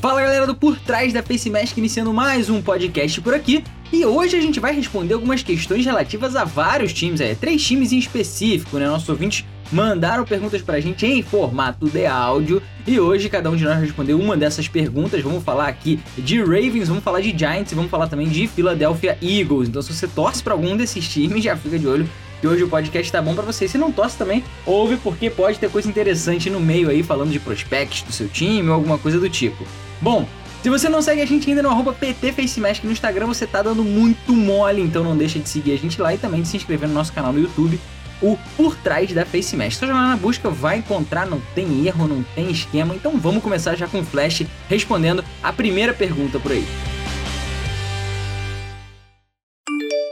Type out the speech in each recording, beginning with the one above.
Fala galera do Por Trás da Face Mask, iniciando mais um podcast por aqui. E hoje a gente vai responder algumas questões relativas a vários times, é, três times em específico, né? Nossos ouvintes mandaram perguntas pra gente em formato de áudio e hoje cada um de nós vai responder uma dessas perguntas. Vamos falar aqui de Ravens, vamos falar de Giants e vamos falar também de Philadelphia Eagles. Então se você torce para algum desses times, já fica de olho que hoje o podcast tá bom para você. Se não torce também, ouve porque pode ter coisa interessante no meio aí falando de prospects do seu time ou alguma coisa do tipo. Bom, se você não segue a gente ainda no arroba PTFaceMask no Instagram, você tá dando muito mole, então não deixa de seguir a gente lá e também de se inscrever no nosso canal no YouTube, o Por Trás da FaceMask. Só jogar na busca, vai encontrar, não tem erro, não tem esquema, então vamos começar já com o Flash respondendo a primeira pergunta por aí.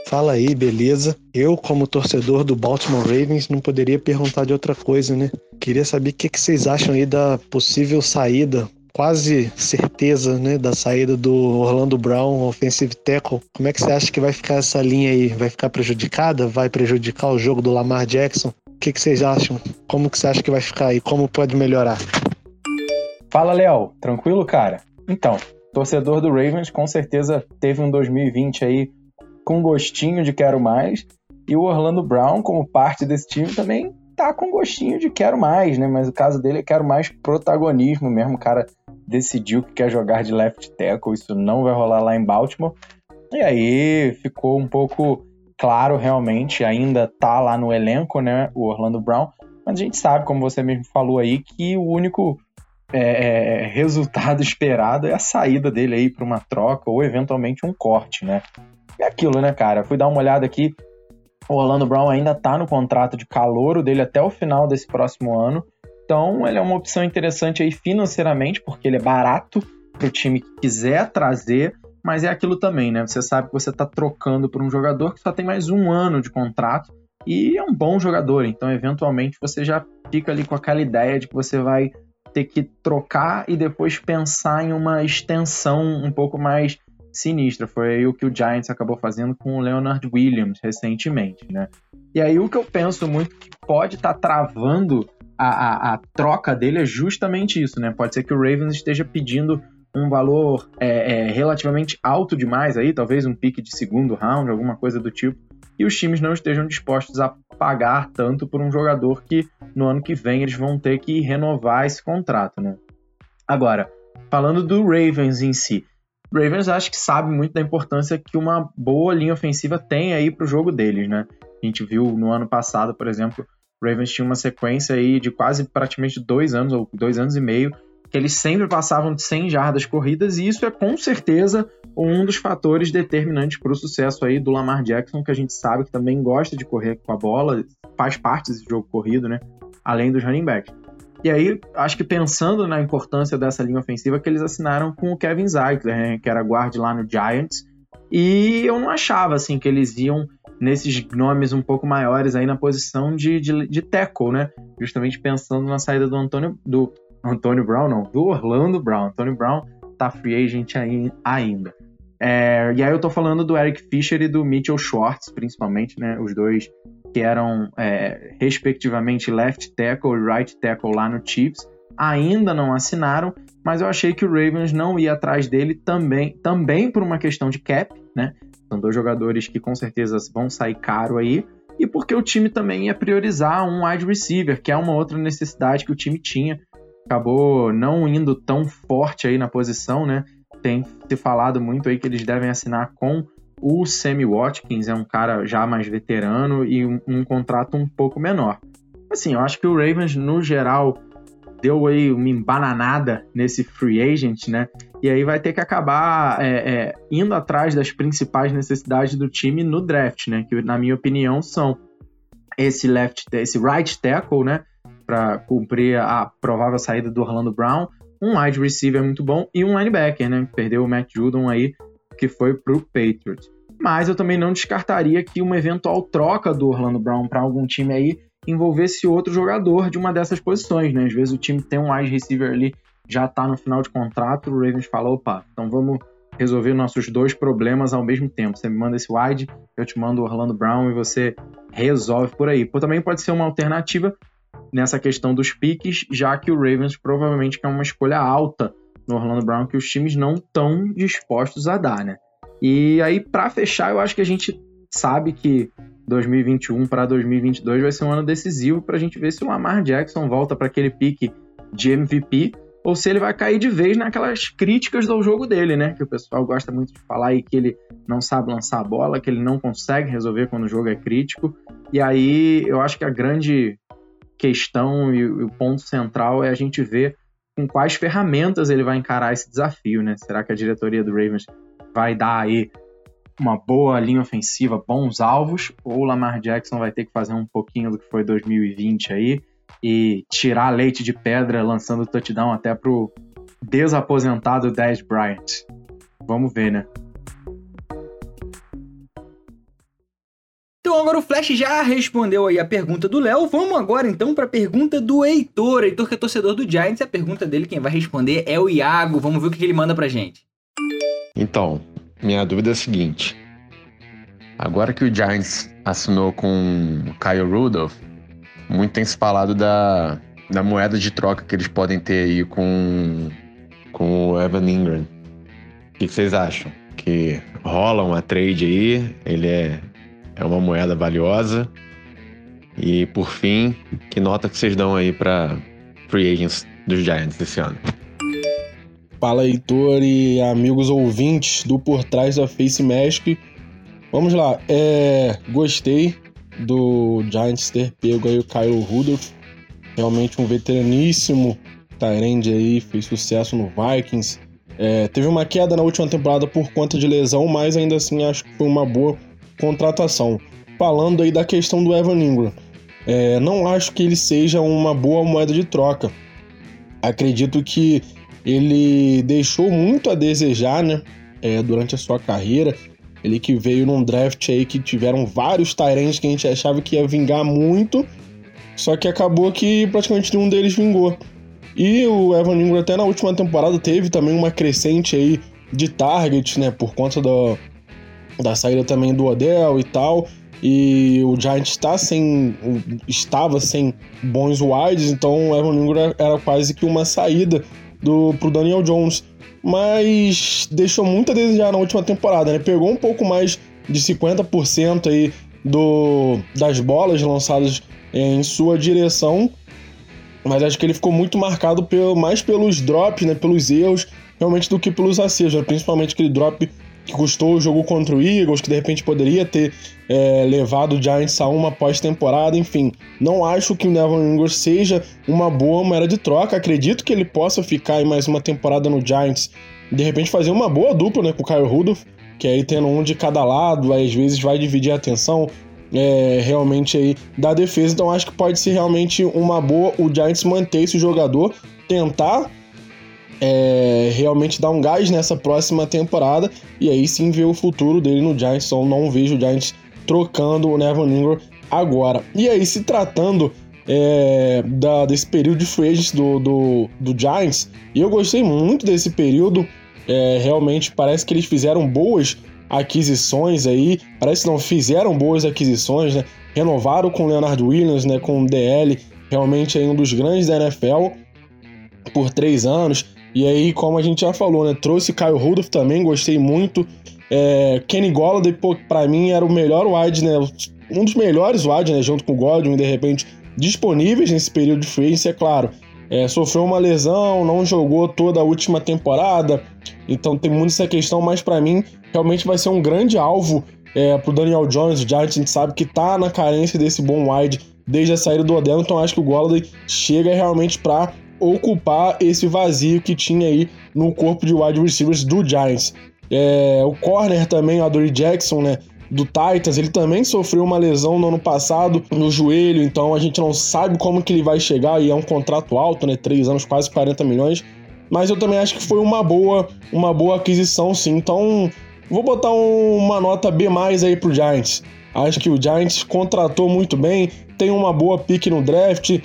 Fala aí, beleza? Eu, como torcedor do Baltimore Ravens, não poderia perguntar de outra coisa, né? Queria saber o que, que vocês acham aí da possível saída quase certeza né, da saída do Orlando Brown, offensive tackle. Como é que você acha que vai ficar essa linha aí? Vai ficar prejudicada? Vai prejudicar o jogo do Lamar Jackson? O que, que vocês acham? Como que você acha que vai ficar aí? Como pode melhorar? Fala, Léo. Tranquilo, cara? Então, torcedor do Ravens com certeza teve um 2020 aí com gostinho de quero mais. E o Orlando Brown, como parte desse time, também tá com gostinho de quero mais, né? Mas o caso dele é quero mais protagonismo mesmo. Cara decidiu que quer jogar de left tackle, isso não vai rolar lá em Baltimore. E aí ficou um pouco claro realmente, ainda tá lá no elenco, né, o Orlando Brown, mas a gente sabe, como você mesmo falou aí, que o único é, é resultado esperado é a saída dele aí para uma troca ou eventualmente um corte, né? É aquilo, né, cara? Fui dar uma olhada aqui, o Orlando Brown ainda tá no contrato de calouro dele até o final desse próximo ano. Então, ele é uma opção interessante aí financeiramente, porque ele é barato para o time que quiser trazer, mas é aquilo também, né? Você sabe que você está trocando por um jogador que só tem mais um ano de contrato e é um bom jogador, então eventualmente você já fica ali com aquela ideia de que você vai ter que trocar e depois pensar em uma extensão um pouco mais sinistra. Foi aí o que o Giants acabou fazendo com o Leonard Williams recentemente, né? E aí o que eu penso muito que pode estar tá travando a, a, a, troca dele é justamente isso, né? Pode ser que o Ravens esteja pedindo um valor é, é, relativamente alto demais aí, talvez um pique de segundo round, alguma coisa do tipo, e os times não estejam dispostos a pagar tanto por um jogador que no ano que vem eles vão ter que renovar esse contrato, né? Agora, falando do Ravens em si, o Ravens acho que sabe muito da importância que uma boa linha ofensiva tem aí para o jogo deles, né? A gente viu no ano passado, por exemplo, Ravens tinha uma sequência aí de quase praticamente dois anos, ou dois anos e meio, que eles sempre passavam de 100 jardas corridas, e isso é com certeza um dos fatores determinantes para o sucesso aí do Lamar Jackson, que a gente sabe que também gosta de correr com a bola, faz parte desse jogo corrido, né? Além dos running backs. E aí, acho que pensando na importância dessa linha ofensiva, que eles assinaram com o Kevin Zeitler, né, que era guard lá no Giants, e eu não achava assim que eles iam nesses nomes um pouco maiores aí na posição de, de, de tackle, né? Justamente pensando na saída do Antônio, do Antônio Brown, não, do Orlando Brown. Antônio Brown tá free agent aí, ainda. É, e aí eu tô falando do Eric Fischer e do Mitchell Schwartz, principalmente, né? Os dois que eram, é, respectivamente, left tackle e right tackle lá no Chiefs, ainda não assinaram, mas eu achei que o Ravens não ia atrás dele também, também por uma questão de cap, né? São dois jogadores que com certeza vão sair caro aí. E porque o time também ia priorizar um wide receiver, que é uma outra necessidade que o time tinha. Acabou não indo tão forte aí na posição, né? Tem se falado muito aí que eles devem assinar com o Sammy Watkins, é um cara já mais veterano e um, um contrato um pouco menor. Assim, eu acho que o Ravens, no geral, deu aí uma embananada nesse free agent, né? E aí vai ter que acabar é, é, indo atrás das principais necessidades do time no draft, né? Que na minha opinião são esse left, esse right tackle, né? Para cumprir a provável saída do Orlando Brown, um wide receiver muito bom e um linebacker, né? Perdeu o Matt Judon aí, que foi pro Patriots. Mas eu também não descartaria que uma eventual troca do Orlando Brown para algum time aí envolvesse outro jogador de uma dessas posições, né? Às vezes o time tem um wide receiver ali, já está no final de contrato, o Ravens fala, opa, então vamos resolver nossos dois problemas ao mesmo tempo. Você me manda esse wide, eu te mando o Orlando Brown e você resolve por aí. Pô, também pode ser uma alternativa nessa questão dos piques, já que o Ravens provavelmente quer uma escolha alta no Orlando Brown que os times não estão dispostos a dar, né? E aí, para fechar, eu acho que a gente sabe que 2021 para 2022 vai ser um ano decisivo para a gente ver se o Lamar Jackson volta para aquele pique de MVP ou se ele vai cair de vez naquelas críticas do jogo dele, né? Que o pessoal gosta muito de falar aí que ele não sabe lançar a bola, que ele não consegue resolver quando o jogo é crítico. E aí eu acho que a grande questão e o ponto central é a gente ver com quais ferramentas ele vai encarar esse desafio, né? Será que a diretoria do Ravens vai dar aí uma boa linha ofensiva, bons alvos, ou o Lamar Jackson vai ter que fazer um pouquinho do que foi 2020 aí e tirar leite de pedra lançando touchdown até pro desaposentado Dez Bryant. Vamos ver, né? Então agora o Flash já respondeu aí a pergunta do Léo. Vamos agora então para a pergunta do Heitor. Heitor que é torcedor do Giants. A pergunta dele quem vai responder é o Iago. Vamos ver o que ele manda pra gente. Então, minha dúvida é a seguinte. Agora que o Giants assinou com Kyle Rudolph, muito tem se falado da, da moeda de troca que eles podem ter aí com, com o Evan Ingram. O que vocês acham? Que rola uma trade aí, ele é, é uma moeda valiosa. E por fim, que nota que vocês dão aí para free agents dos Giants esse ano? Fala, Heitor e amigos ouvintes do Por Trás da Face Mask. Vamos lá, é, gostei do Giants ter pego aí o Kyle Rudolph, realmente um veteraníssimo Tyrande aí, fez sucesso no Vikings. É, teve uma queda na última temporada por conta de lesão, mas ainda assim acho que foi uma boa contratação. Falando aí da questão do Evan Ingram, é, não acho que ele seja uma boa moeda de troca. Acredito que ele deixou muito a desejar, né? É, durante a sua carreira. Ele que veio num draft aí que tiveram vários Tyrants que a gente achava que ia vingar muito, só que acabou que praticamente nenhum deles vingou. E o Evan Ingram até na última temporada teve também uma crescente aí de target, né, por conta do, da saída também do Odell e tal. E o Giants está sem, estava sem bons wides, então o Evan Ingram era quase que uma saída do, pro Daniel Jones mas deixou muito a desejar na última temporada, né? Pegou um pouco mais de 50% aí do, das bolas lançadas em sua direção, mas acho que ele ficou muito marcado pelo, mais pelos drops, né? Pelos erros, realmente do que pelos acertos, né? principalmente aquele drop que custou o jogo contra o Eagles, que de repente poderia ter é, levado o Giants a uma pós-temporada, enfim. Não acho que o Neville Ingram seja uma boa moeda de troca. Acredito que ele possa ficar em mais uma temporada no Giants, de repente fazer uma boa dupla né, com o Kyle Rudolph, que aí tendo um de cada lado, às vezes vai dividir a atenção é, realmente aí da defesa. Então acho que pode ser realmente uma boa o Giants manter esse jogador, tentar é, realmente dar um gás nessa próxima temporada e aí sim ver o futuro dele no Giants. Então não vejo o Giants trocando o Neville Ingram agora. E aí, se tratando é, da, desse período de free agents do, do, do Giants, eu gostei muito desse período. É, realmente parece que eles fizeram boas aquisições aí, parece que não fizeram boas aquisições, né? Renovaram com o Leonard Williams, né? Com o DL, realmente é um dos grandes da NFL por três anos. E aí, como a gente já falou, né? Trouxe Kyle Rudolph também, gostei muito. É, Kenny Golladay, pô, pra mim era o melhor wide, né? Um dos melhores wide, né? Junto com o Godwin, de repente, disponíveis nesse período de free é claro. É, sofreu uma lesão, não jogou toda a última temporada, então tem muito essa questão, mas para mim realmente vai ser um grande alvo é, pro Daniel Jones. O Giants a gente sabe que tá na carência desse bom wide desde a saída do Odell, então acho que o Golladay chega realmente para ocupar esse vazio que tinha aí no corpo de wide receivers do Giants. É, o corner também, o Adoree Jackson, né? Do Titans, ele também sofreu uma lesão no ano passado no joelho, então a gente não sabe como que ele vai chegar e é um contrato alto, né? Três anos, quase 40 milhões. Mas eu também acho que foi uma boa, uma boa aquisição, sim. Então, vou botar um, uma nota B mais aí pro Giants. Acho que o Giants contratou muito bem, tem uma boa pique no draft,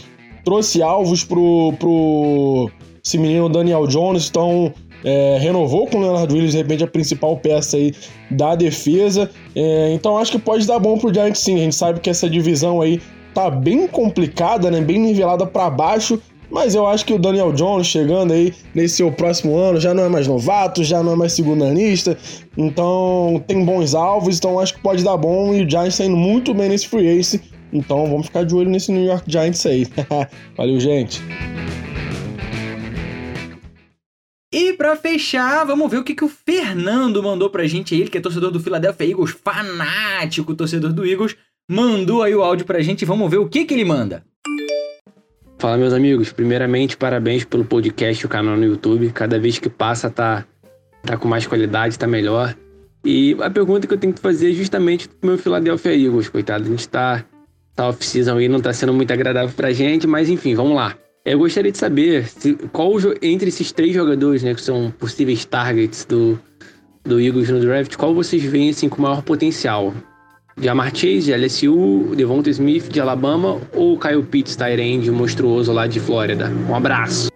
trouxe alvos pro, pro esse menino Daniel Jones, então é, renovou com o Leonard Williams, de repente, a principal peça aí da defesa. É, então acho que pode dar bom pro Giants sim. A gente sabe que essa divisão aí tá bem complicada, né? Bem nivelada para baixo. Mas eu acho que o Daniel Jones chegando aí nesse seu próximo ano já não é mais novato, já não é mais segundanista, então tem bons alvos, então acho que pode dar bom e o Giants tá indo muito bem nesse free ace, então vamos ficar de olho nesse New York Giants aí. Valeu, gente! E para fechar, vamos ver o que, que o Fernando mandou pra gente aí, ele que é torcedor do Philadelphia Eagles, fanático torcedor do Eagles, mandou aí o áudio pra gente, vamos ver o que que ele manda. Fala meus amigos, primeiramente parabéns pelo podcast, o canal no YouTube, cada vez que passa tá, tá com mais qualidade, tá melhor. E a pergunta que eu tenho que fazer é justamente pro meu Philadelphia Eagles, coitado, a gente tá, tá off-season aí, não tá sendo muito agradável pra gente, mas enfim, vamos lá. Eu gostaria de saber se, qual entre esses três jogadores, né, que são possíveis targets do, do Eagles no draft, qual vocês veem assim, com maior potencial? Jamar Chase, de LSU, Devonta Smith, de Alabama ou Kyle Pitts, Tyrande, monstruoso lá de Flórida? Um abraço!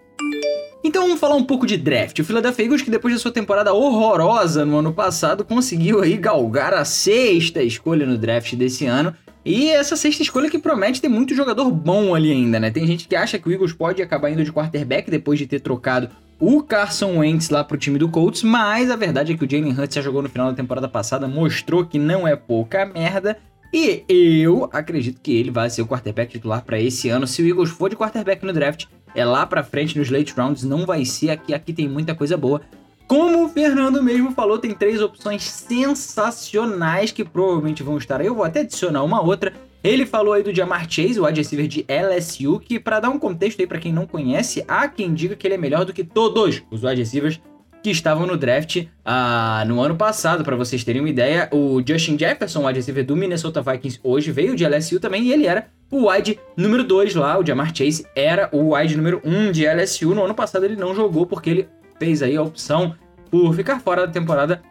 Então vamos falar um pouco de draft. O Philadelphia Eagles, que depois da sua temporada horrorosa no ano passado, conseguiu aí galgar a sexta escolha no draft desse ano e essa sexta escolha que promete ter muito jogador bom ali ainda, né? Tem gente que acha que o Eagles pode acabar indo de quarterback depois de ter trocado o Carson Wentz lá pro time do Colts, mas a verdade é que o Jalen Hurts já jogou no final da temporada passada, mostrou que não é pouca merda. E eu acredito que ele vai ser o quarterback titular para esse ano. Se o Eagles for de quarterback no draft, é lá para frente nos late rounds, não vai ser aqui. Aqui tem muita coisa boa. Como o Fernando mesmo falou, tem três opções sensacionais que provavelmente vão estar aí. Eu vou até adicionar uma outra. Ele falou aí do Jamar Chase, o wide receiver de LSU, que para dar um contexto aí para quem não conhece, há quem diga que ele é melhor do que todos os wide receivers que estavam no draft ah, no ano passado, para vocês terem uma ideia. O Justin Jefferson, wide receiver do Minnesota Vikings, hoje veio de LSU também e ele era o wide número 2 lá. O Jamar Chase era o wide número 1 um de LSU. No ano passado ele não jogou porque ele fez aí a opção por ficar fora da temporada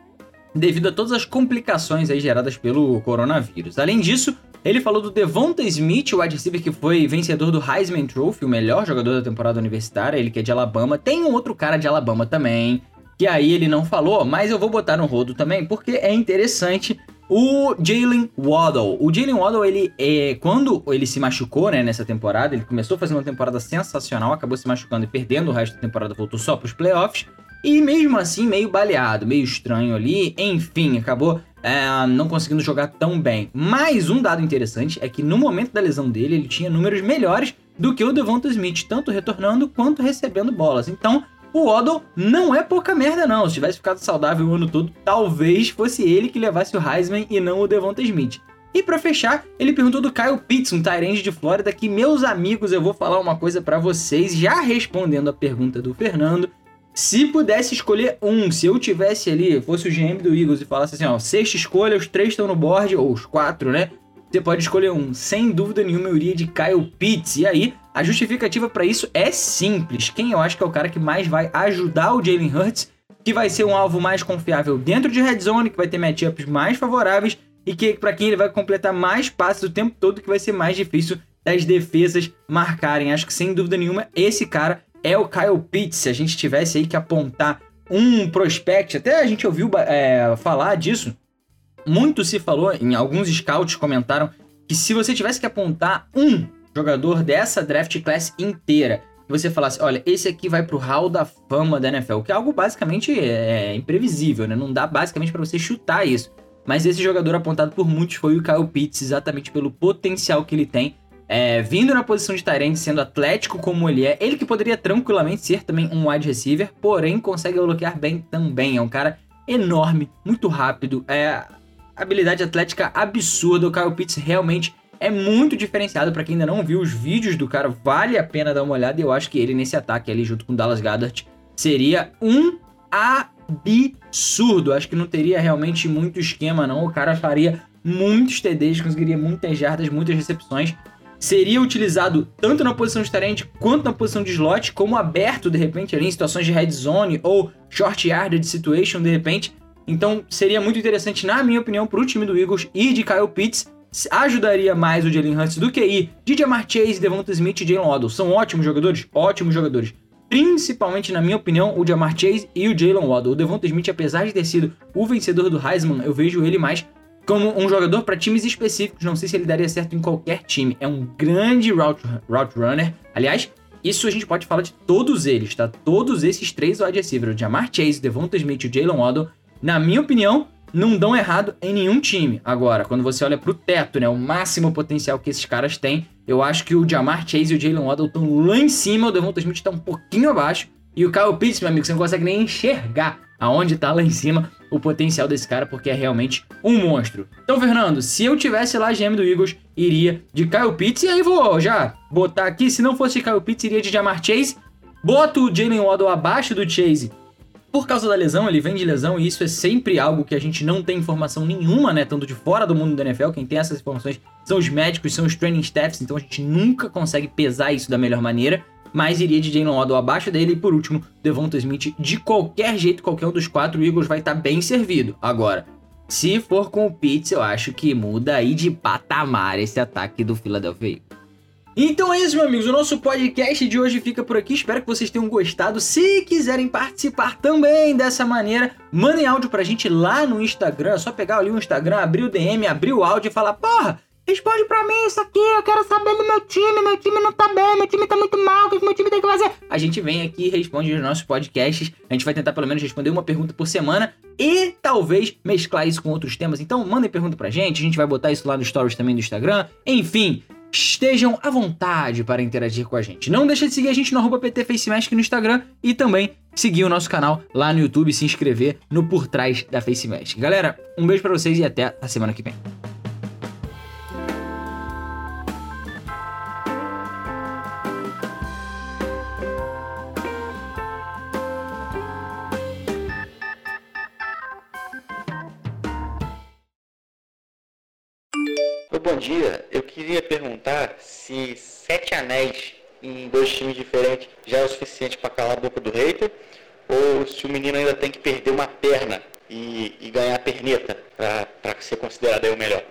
devido a todas as complicações aí geradas pelo coronavírus. Além disso, ele falou do Devonta Smith, o wide receiver que foi vencedor do Heisman Trophy, o melhor jogador da temporada universitária, ele que é de Alabama. Tem um outro cara de Alabama também, que aí ele não falou, mas eu vou botar no rodo também, porque é interessante. O Jalen Waddle. O Jalen Waddle, ele, é, quando ele se machucou né, nessa temporada, ele começou fazendo uma temporada sensacional, acabou se machucando e perdendo o resto da temporada, voltou só para os playoffs. E mesmo assim, meio baleado, meio estranho ali. Enfim, acabou é, não conseguindo jogar tão bem. Mas um dado interessante é que no momento da lesão dele, ele tinha números melhores do que o Devonta Smith, tanto retornando quanto recebendo bolas. Então, o Waddle não é pouca merda, não. Se tivesse ficado saudável o ano todo, talvez fosse ele que levasse o Heisman e não o Devonta Smith. E para fechar, ele perguntou do Kyle Pitts, um Tyrande de Flórida, que meus amigos, eu vou falar uma coisa para vocês, já respondendo a pergunta do Fernando. Se pudesse escolher um, se eu tivesse ali, fosse o GM do Eagles e falasse assim, ó, sexta escolha, os três estão no board, ou os quatro, né? Você pode escolher um. Sem dúvida nenhuma, eu iria de Kyle Pitts. E aí, a justificativa para isso é simples. Quem eu acho que é o cara que mais vai ajudar o Jalen Hurts, que vai ser um alvo mais confiável dentro de red zone, que vai ter matchups mais favoráveis e que para quem ele vai completar mais passes o tempo todo, que vai ser mais difícil das defesas marcarem. Acho que sem dúvida nenhuma esse cara é o Kyle Pitts. Se a gente tivesse aí que apontar um prospect, até a gente ouviu é, falar disso. Muito se falou, em alguns scouts comentaram que se você tivesse que apontar um jogador dessa draft class inteira, você falasse, olha, esse aqui vai pro hall da fama da NFL, que é algo basicamente é, imprevisível, né? Não dá basicamente para você chutar isso. Mas esse jogador apontado por muitos foi o Kyle Pitts, exatamente pelo potencial que ele tem é, vindo na posição de Tyrande, sendo atlético como ele é, ele que poderia tranquilamente ser também um wide receiver, porém consegue bloquear bem também. É um cara enorme, muito rápido, é habilidade atlética absurda. O Kyle Pitts realmente é muito diferenciado. Para quem ainda não viu os vídeos do cara, vale a pena dar uma olhada. Eu acho que ele nesse ataque ali, junto com Dallas Goddard, seria um absurdo. Acho que não teria realmente muito esquema, não. O cara faria muitos TDs, conseguiria muitas jardas, muitas recepções seria utilizado tanto na posição de tarente quanto na posição de slot, como aberto de repente ali em situações de red zone ou short yardage situation de repente. Então seria muito interessante, na minha opinião, para o time do Eagles ir de Kyle Pitts. Ajudaria mais o Jalen Hurts do que ir de Jamar Chase, Devonta Smith e Jalen Waddle. São ótimos jogadores? Ótimos jogadores. Principalmente, na minha opinião, o Jamar Chase e o Jalen Waddle. O Devonta Smith, apesar de ter sido o vencedor do Heisman, eu vejo ele mais como um jogador para times específicos. Não sei se ele daria certo em qualquer time. É um grande route, route runner. Aliás, isso a gente pode falar de todos eles, tá? Todos esses três wide receivers, o Jamar Chase, Devonta Smith e o Jalen Waddle, na minha opinião, não dão errado em nenhum time. Agora, quando você olha pro teto, né, o máximo potencial que esses caras têm, eu acho que o Jamar Chase e o Jalen Waddle estão lá em cima, o Devonta Smith tá um pouquinho abaixo, e o Kyle Pitts, meu amigo, você não consegue nem enxergar aonde tá lá em cima o potencial desse cara, porque é realmente um monstro. Então, Fernando, se eu tivesse lá GM do Eagles, iria de Kyle Pitts, e aí vou já botar aqui, se não fosse Kyle Pitts, iria de Jamar Chase, boto o Jalen Waddle abaixo do Chase por causa da lesão, ele vem de lesão e isso é sempre algo que a gente não tem informação nenhuma, né? Tanto de fora do mundo da NFL, quem tem essas informações são os médicos, são os training staffs, então a gente nunca consegue pesar isso da melhor maneira. Mas iria de Jalen Waddle abaixo dele e por último, Devonta Smith. De qualquer jeito, qualquer um dos quatro, Eagles vai estar tá bem servido. Agora, se for com o Pitts, eu acho que muda aí de patamar esse ataque do Philadelphia Eagles. Então é isso, meus amigos. O nosso podcast de hoje fica por aqui. Espero que vocês tenham gostado. Se quiserem participar também dessa maneira, mandem áudio pra gente lá no Instagram. É só pegar ali o Instagram, abrir o DM, abrir o áudio e falar: Porra, responde pra mim isso aqui. Eu quero saber do meu time. Meu time não tá bem, meu time tá muito mal. O que meu time tem que fazer? A gente vem aqui e responde nos nossos podcasts. A gente vai tentar pelo menos responder uma pergunta por semana e talvez mesclar isso com outros temas. Então mandem pergunta pra gente. A gente vai botar isso lá no stories também do Instagram. Enfim estejam à vontade para interagir com a gente. Não deixe de seguir a gente no arroba PT FaceMask no Instagram e também seguir o nosso canal lá no YouTube e se inscrever no Por Trás da FaceMask. Galera, um beijo para vocês e até a semana que vem. Bom dia, eu queria perguntar se sete anéis em dois times diferentes já é o suficiente para calar a boca do hater ou se o menino ainda tem que perder uma perna e, e ganhar a perneta para ser considerado aí o melhor.